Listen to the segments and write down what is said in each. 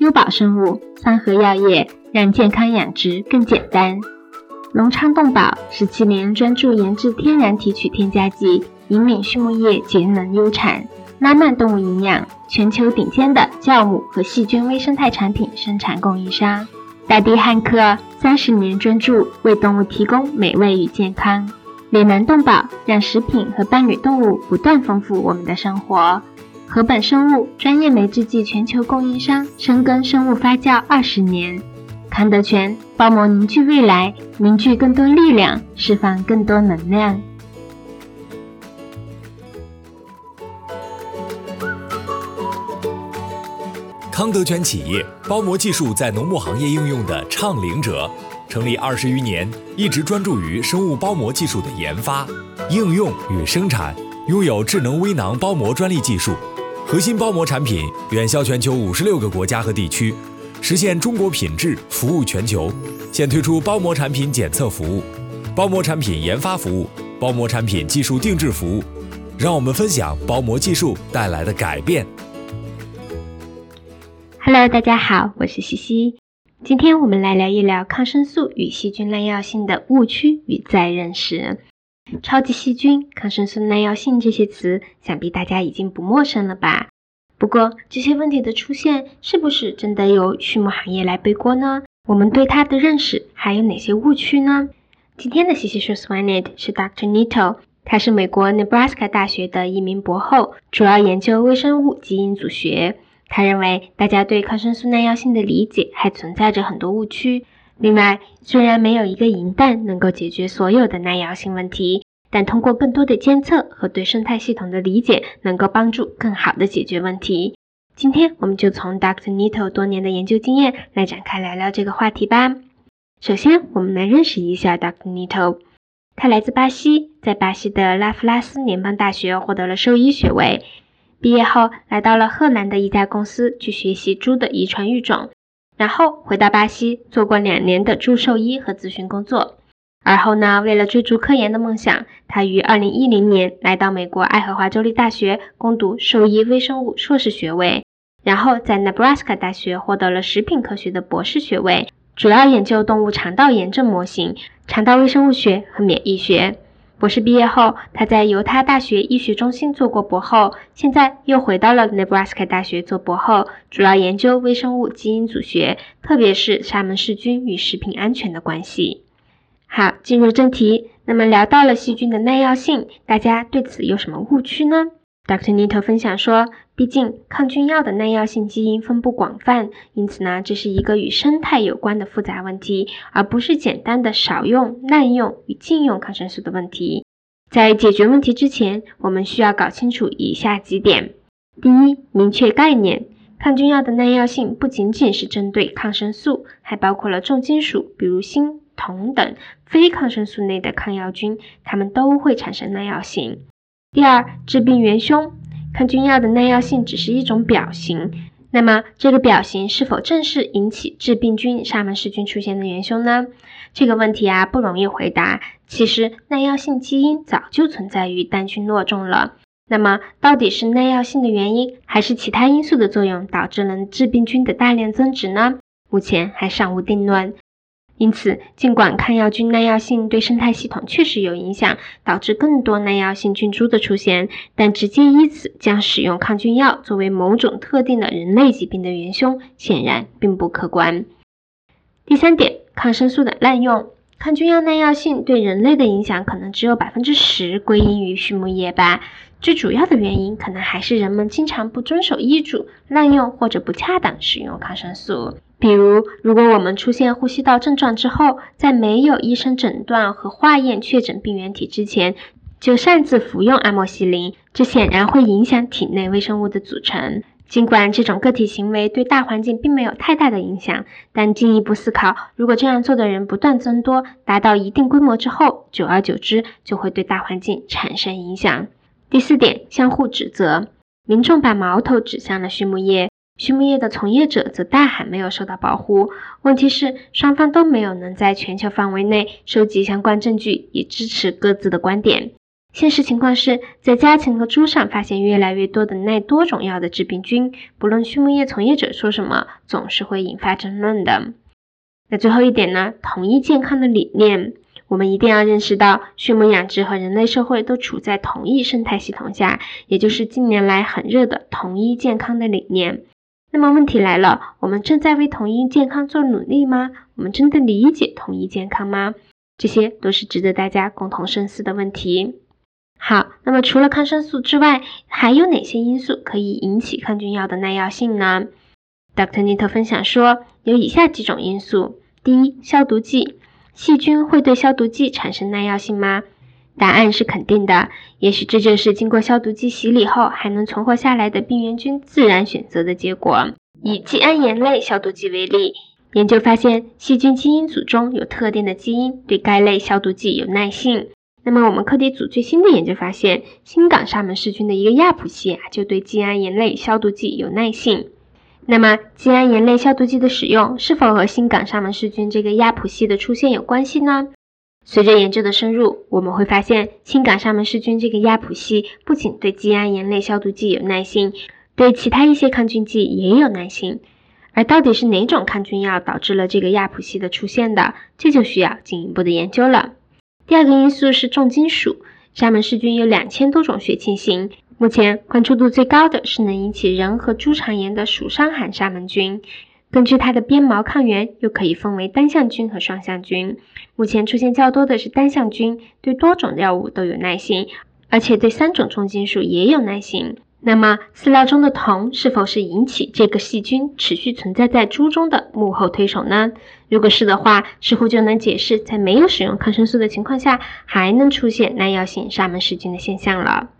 优宝生物，三和药业。让健康养殖更简单。隆昌动宝十七年专注研制天然提取添加剂，引领畜牧业节能优产。拉曼动物营养，全球顶尖的酵母和细菌微生态产品生产供应商。大地汉克三十年专注为动物提供美味与健康。岭南动宝让食品和伴侣动物不断丰富我们的生活。禾本生物专业酶制剂全球供应商，深耕生物发酵二十年。康德全包膜凝聚未来，凝聚更多力量，释放更多能量。康德全企业包膜技术在农牧行业应用的倡领者，成立二十余年，一直专注于生物包膜技术的研发、应用与生产，拥有智能微囊包膜专利技术，核心包膜产品远销全球五十六个国家和地区。实现中国品质服务全球，现推出包膜产品检测服务、包膜产品研发服务、包膜产品技术定制服务。让我们分享包膜技术带来的改变。Hello，大家好，我是西西。今天我们来聊一聊抗生素与细菌耐药性的误区与再认识。超级细菌、抗生素耐药性这些词，想必大家已经不陌生了吧？不过，这些问题的出现是不是真的由畜牧行业来背锅呢？我们对它的认识还有哪些误区呢？今天的西西说 Swanet 是 Dr. Nito，他是美国 Nebraska 大学的一名博后，主要研究微生物基因组学。他认为大家对抗生素耐药性的理解还存在着很多误区。另外，虽然没有一个银弹能够解决所有的耐药性问题。但通过更多的监测和对生态系统的理解，能够帮助更好的解决问题。今天我们就从 Dr. Nito 多年的研究经验来展开聊聊这个话题吧。首先，我们来认识一下 Dr. Nito。他来自巴西，在巴西的拉夫拉斯联邦大学获得了兽医学位。毕业后，来到了荷兰的一家公司去学习猪的遗传育种，然后回到巴西做过两年的猪兽医和咨询工作。而后呢，为了追逐科研的梦想，他于二零一零年来到美国爱荷华州立大学攻读兽医微生物硕士学位，然后在 Nebraska 大学获得了食品科学的博士学位，主要研究动物肠道炎症模型、肠道微生物学和免疫学。博士毕业后，他在犹他大学医学中心做过博后，现在又回到了 Nebraska 大学做博后，主要研究微生物基因组学，特别是沙门氏菌与食品安全的关系。好，进入正题。那么聊到了细菌的耐药性，大家对此有什么误区呢？Dr. Nito 分享说，毕竟抗菌药的耐药性基因分布广泛，因此呢，这是一个与生态有关的复杂问题，而不是简单的少用、滥用与禁用抗生素的问题。在解决问题之前，我们需要搞清楚以下几点：第一，明确概念。抗菌药的耐药性不仅仅是针对抗生素，还包括了重金属，比如锌。铜等非抗生素内的抗药菌，它们都会产生耐药性。第二，致病元凶，抗菌药的耐药性只是一种表型，那么这个表型是否正是引起致病菌沙门氏菌出现的元凶呢？这个问题啊不容易回答。其实耐药性基因早就存在于单菌落中了。那么到底是耐药性的原因，还是其他因素的作用导致了致病菌的大量增殖呢？目前还尚无定论。因此，尽管抗药菌耐药性对生态系统确实有影响，导致更多耐药性菌株的出现，但直接以此将使用抗菌药作为某种特定的人类疾病的元凶，显然并不客观。第三点，抗生素的滥用，抗菌药耐药性对人类的影响可能只有百分之十归因于畜牧业吧。最主要的原因可能还是人们经常不遵守医嘱，滥用或者不恰当使用抗生素。比如，如果我们出现呼吸道症状之后，在没有医生诊断和化验确诊病原体之前，就擅自服用阿莫西林，这显然会影响体内微生物的组成。尽管这种个体行为对大环境并没有太大的影响，但进一步思考，如果这样做的人不断增多，达到一定规模之后，久而久之就会对大环境产生影响。第四点，相互指责，民众把矛头指向了畜牧业，畜牧业的从业者则大喊没有受到保护。问题是，双方都没有能在全球范围内收集相关证据，以支持各自的观点。现实情况是，在家禽和猪上发现越来越多的耐多种药的致病菌，不论畜牧业从业者说什么，总是会引发争论的。那最后一点呢？统一健康的理念，我们一定要认识到，畜牧养殖和人类社会都处在同一生态系统下，也就是近年来很热的统一健康的理念。那么问题来了，我们正在为统一健康做努力吗？我们真的理解统一健康吗？这些都是值得大家共同深思的问题。好，那么除了抗生素之外，还有哪些因素可以引起抗菌药的耐药性呢？Dr. Nito 分享说，有以下几种因素：第一，消毒剂，细菌会对消毒剂产生耐药性吗？答案是肯定的。也许这就是经过消毒剂洗礼后还能存活下来的病原菌自然选择的结果。以季铵盐类消毒剂为例，研究发现细菌基因组中有特定的基因对该类消毒剂有耐性。那么，我们课题组最新的研究发现，新港沙门氏菌的一个亚谱系啊，就对季铵盐类消毒剂有耐性。那么，季铵盐类消毒剂的使用是否和新港沙门氏菌这个亚谱系的出现有关系呢？随着研究的深入，我们会发现，新港沙门氏菌这个亚谱系不仅对季铵盐类消毒剂有耐性，对其他一些抗菌剂也有耐性。而到底是哪种抗菌药导致了这个亚谱系的出现的，这就需要进一步的研究了。第二个因素是重金属。沙门氏菌有两千多种血清型，目前关注度最高的是能引起人和猪肠炎的鼠伤寒沙门菌。根据它的鞭毛抗原，又可以分为单向菌和双向菌。目前出现较多的是单向菌，对多种药物都有耐性，而且对三种重金属也有耐性。那么，饲料中的铜是否是引起这个细菌持续存在在猪中的幕后推手呢？如果是的话，似乎就能解释在没有使用抗生素的情况下，还能出现耐药性沙门氏菌的现象了。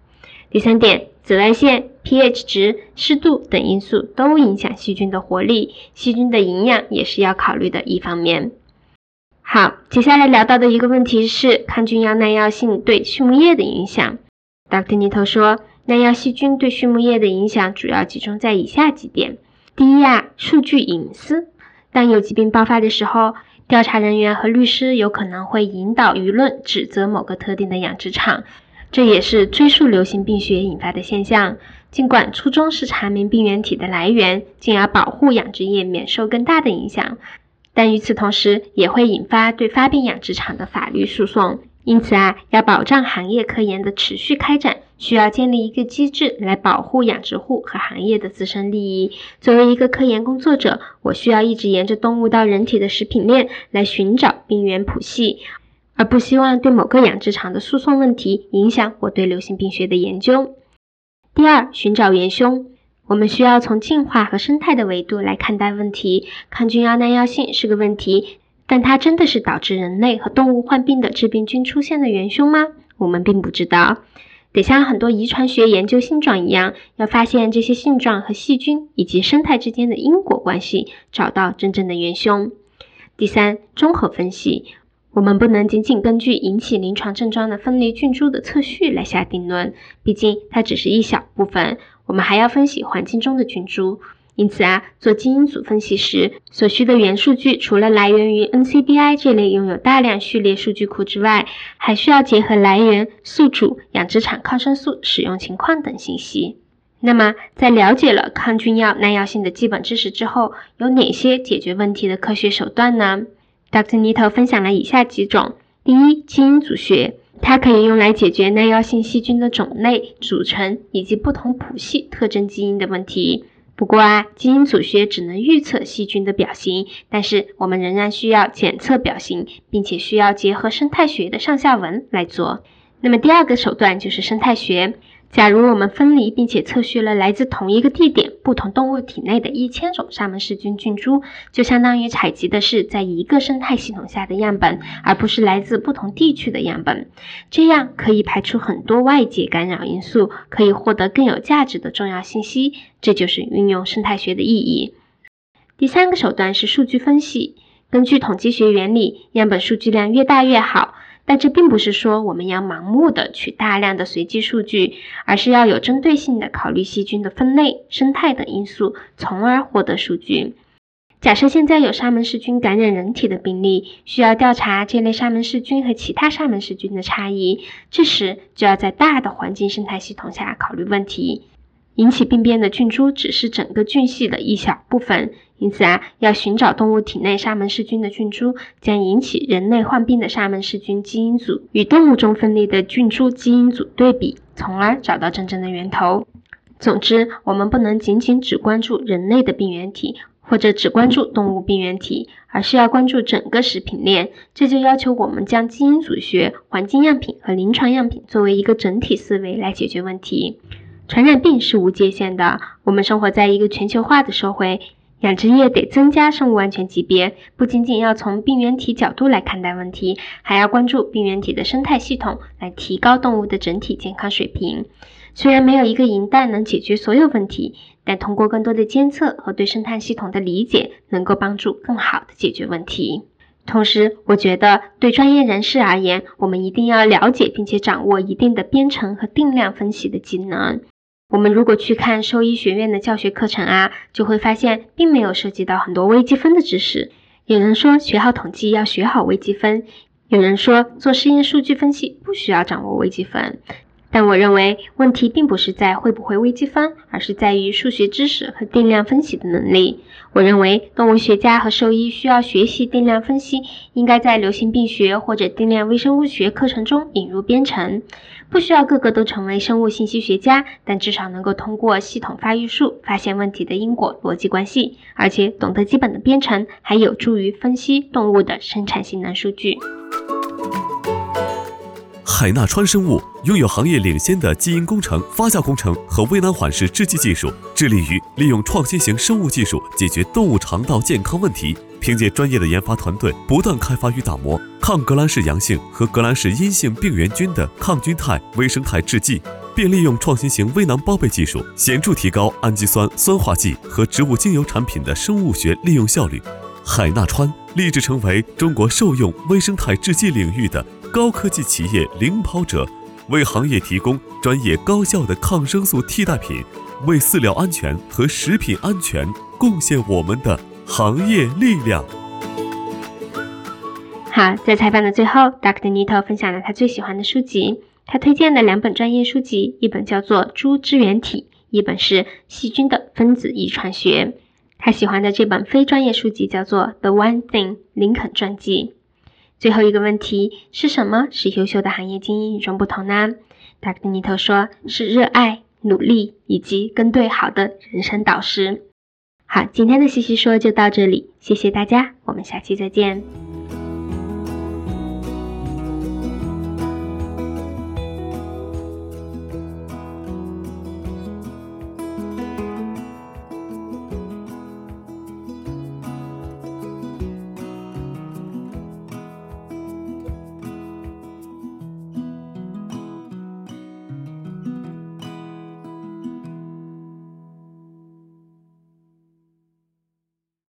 第三点，紫外线、pH 值、湿度等因素都影响细菌的活力，细菌的营养也是要考虑的一方面。好，接下来聊到的一个问题是抗菌药耐药性对畜牧业的影响。Dr. Nito 说。耐药细菌对畜牧业的影响主要集中在以下几点：第一呀，数据隐私。当有疾病爆发的时候，调查人员和律师有可能会引导舆论指责某个特定的养殖场，这也是追溯流行病学引发的现象。尽管初衷是查明病原体的来源，进而保护养殖业免受更大的影响，但与此同时也会引发对发病养殖场的法律诉讼。因此啊，要保障行业科研的持续开展，需要建立一个机制来保护养殖户和行业的自身利益。作为一个科研工作者，我需要一直沿着动物到人体的食品链来寻找病原谱系，而不希望对某个养殖场的诉讼问题影响我对流行病学的研究。第二，寻找元凶，我们需要从进化和生态的维度来看待问题。抗菌药耐药性是个问题。但它真的是导致人类和动物患病的致病菌出现的元凶吗？我们并不知道。得像很多遗传学研究性状一样，要发现这些性状和细菌以及生态之间的因果关系，找到真正的元凶。第三，综合分析，我们不能仅仅根据引起临床症状的分离菌株的测序来下定论，毕竟它只是一小部分，我们还要分析环境中的菌株。因此啊，做基因组分析时所需的元数据，除了来源于 NCBI 这类拥有大量序列数据库之外，还需要结合来源、宿主、养殖场抗生素使用情况等信息。那么，在了解了抗菌药耐药性的基本知识之后，有哪些解决问题的科学手段呢？Dr. Nito 分享了以下几种：第一，基因组学，它可以用来解决耐药性细菌的种类、组成以及不同谱系特征基因的问题。不过啊，基因组学只能预测细菌的表型，但是我们仍然需要检测表型，并且需要结合生态学的上下文来做。那么第二个手段就是生态学，假如我们分离并且测序了来自同一个地点、不同动物体内的一千种沙门氏菌菌株，就相当于采集的是在一个生态系统下的样本，而不是来自不同地区的样本。这样可以排除很多外界干扰因素，可以获得更有价值的重要信息。这就是运用生态学的意义。第三个手段是数据分析。根据统计学原理，样本数据量越大越好。但这并不是说我们要盲目的取大量的随机数据，而是要有针对性的考虑细菌的分类、生态等因素，从而获得数据。假设现在有沙门氏菌感染人体的病例，需要调查这类沙门氏菌和其他沙门氏菌的差异，这时就要在大的环境生态系统下考虑问题。引起病变的菌株只是整个菌系的一小部分。因此啊，要寻找动物体内沙门氏菌的菌株，将引起人类患病的沙门氏菌基因组与动物中分裂的菌株基因组对比，从而找到真正的源头。总之，我们不能仅仅只关注人类的病原体，或者只关注动物病原体，而是要关注整个食品链。这就要求我们将基因组学、环境样品和临床样品作为一个整体思维来解决问题。传染病是无界限的，我们生活在一个全球化的社会。养殖业得增加生物安全级别，不仅仅要从病原体角度来看待问题，还要关注病原体的生态系统，来提高动物的整体健康水平。虽然没有一个银弹能解决所有问题，但通过更多的监测和对生态系统的理解，能够帮助更好的解决问题。同时，我觉得对专业人士而言，我们一定要了解并且掌握一定的编程和定量分析的技能。我们如果去看兽医学院的教学课程啊，就会发现并没有涉及到很多微积分的知识。有人说学好统计要学好微积分，有人说做实验数据分析不需要掌握微积分。但我认为问题并不是在会不会微积分，而是在于数学知识和定量分析的能力。我认为动物学家和兽医需要学习定量分析，应该在流行病学或者定量微生物学课程中引入编程。不需要个个都成为生物信息学家，但至少能够通过系统发育术发现问题的因果逻辑关系，而且懂得基本的编程，还有助于分析动物的生产性能数据。海纳川生物拥有行业领先的基因工程、发酵工程和微囊缓释制剂技术，致力于利用创新型生物技术解决动物肠道健康问题。凭借专业的研发团队，不断开发与打磨抗革兰氏阳性和革兰氏阴性病原菌的抗菌肽微生态制剂，并利用创新型微囊包被技术，显著提高氨基酸酸化剂和植物精油产品的生物学利用效率。海纳川立志成为中国兽用微生态制剂领域的。高科技企业领跑者，为行业提供专业高效的抗生素替代品，为饲料安全和食品安全贡献我们的行业力量。好，在采访的最后，Dr. Nito 分享了他最喜欢的书籍。他推荐的两本专业书籍，一本叫做《猪支原体》，一本是《细菌的分子遗传学》。他喜欢的这本非专业书籍叫做《The One Thing》林肯传记。最后一个问题是什么使优秀的行业精英与众不同呢？达克尼特说是热爱、努力以及跟对好的人生导师。好，今天的西西说就到这里，谢谢大家，我们下期再见。